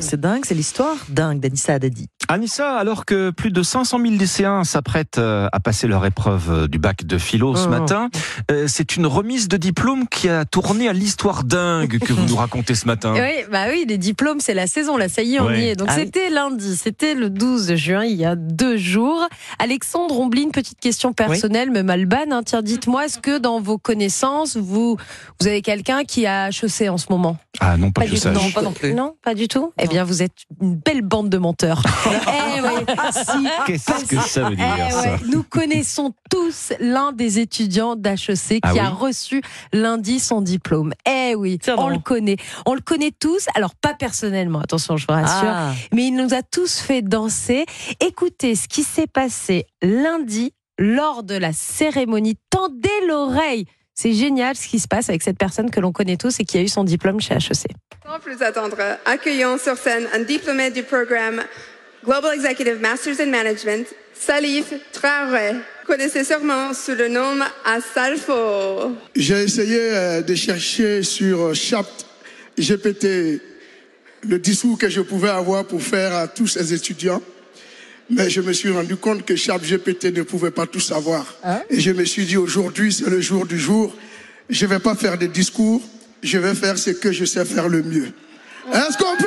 C'est dingue, c'est l'histoire dingue d'Anissa Haddadi. Anissa, alors que plus de 500 000 lycéens s'apprêtent euh, à passer leur épreuve euh, du bac de philo ce Oh. matin, euh, c'est une remise de diplôme qui a tourné à l'histoire dingue que vous nous racontez ce matin. Oui, bah oui, les diplômes, c'est la saison, là, ça y est, on Ouais. y est. Donc Ah oui. c'était lundi, c'était le 12 juin, il y a deux jours. Alexandre Omblin, petite question personnelle, même Alban, hein, tiens, dites-moi, est-ce que dans vos connaissances, vous, vous avez quelqu'un qui a HEC en ce moment? Ah non, pas, du tout. Non, pas non plus. Non, pas du tout. Eh bien, vous êtes une belle bande de menteurs. eh oui, si. Qu'est-ce que ça veut dire Eh ça ouais, Nous connaissons tous l'un des étudiants d'HEC qui Ah oui a reçu lundi son diplôme. Eh oui, on le connaît. On le connaît tous. Alors pas personnellement, attention, je vous rassure. Ah, Mais il nous a tous fait danser. Écoutez ce qui s'est passé lundi lors de la cérémonie. Tendez l'oreille. C'est génial ce qui se passe avec cette personne que l'on connaît tous et qui a eu son diplôme chez HEC. Sans plus attendre, accueillons sur scène un diplômé du programme Global Executive Masters in Management, Salif Traoré. Connaissez sûrement sous le nom Asalfo. J'ai essayé euh, de chercher sur euh, Chat GPT le discours que je pouvais avoir pour faire à tous ces étudiants. Mais je me suis rendu compte que Chat GPT ne pouvait pas tout savoir. Et je me suis dit aujourd'hui, c'est le jour du jour. Je ne vais pas faire des discours, je vais faire ce que je sais faire le mieux. Est-ce qu'on peut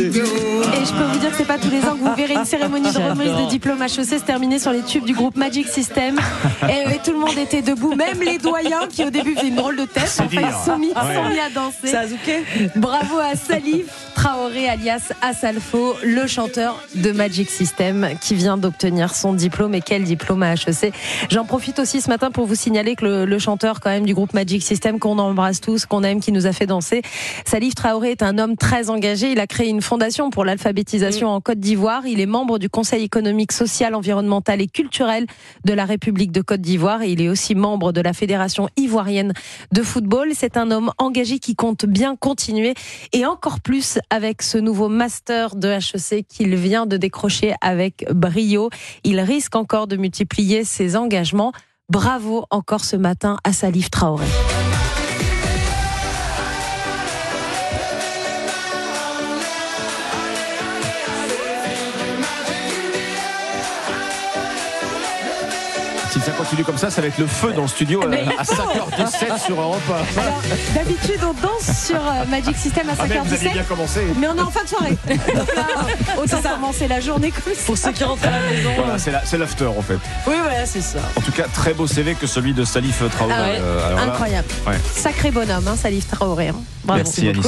Et je peux vous dire que c'est pas tous les ans que vous verrez une cérémonie de remise de diplôme HEC se terminer sur les tubes du groupe Magic System. Et, et tout le monde était debout, même les doyens qui au début faisaient une drôle de tête. Enfin, ils sont mis, sont mis à danser. ça a zouké Bravo à Salif Traoré alias Asalfo, le chanteur de Magic System qui vient d'obtenir son diplôme. Et quel diplôme à HEC J'en profite aussi ce matin pour vous signaler que le, le chanteur quand même du groupe Magic System qu'on embrasse tous, qu'on aime, qui nous a fait danser, Salif Traoré est un homme très engagé. Il a créé une fondation pour l'alphabétisation en Côte d'Ivoire. Il est membre du Conseil économique, social, environnemental et culturel de la République de Côte d'Ivoire. Et il est aussi membre de la Fédération ivoirienne de football. C'est un homme engagé qui compte bien continuer et encore plus avec ce nouveau master de HEC qu'il vient de décrocher avec brio. Il risque encore de multiplier ses engagements. Bravo encore ce matin à Salif Traoré. Si ça continue comme ça, ça va être le feu dans le studio euh, Mais il à faut. 5h17 sur Europe 1. Alors, d'habitude, on danse sur euh, Magic System à Ah mais vous aviez 5h17. bien commencé. Mais on est en fin de soirée. Donc là, autant commencer la journée comme ça. Pour ceux qui rentrent à la maison. Voilà, c'est la- c'est l'after en fait. Oui, voilà, c'est ça. En tout cas, très beau CV que celui de Salif Traoré. Ah ouais, euh, alors là, Incroyable. ouais. Sacré bonhomme, hein, Salif Traoré. hein. Bravo. Merci Anissa.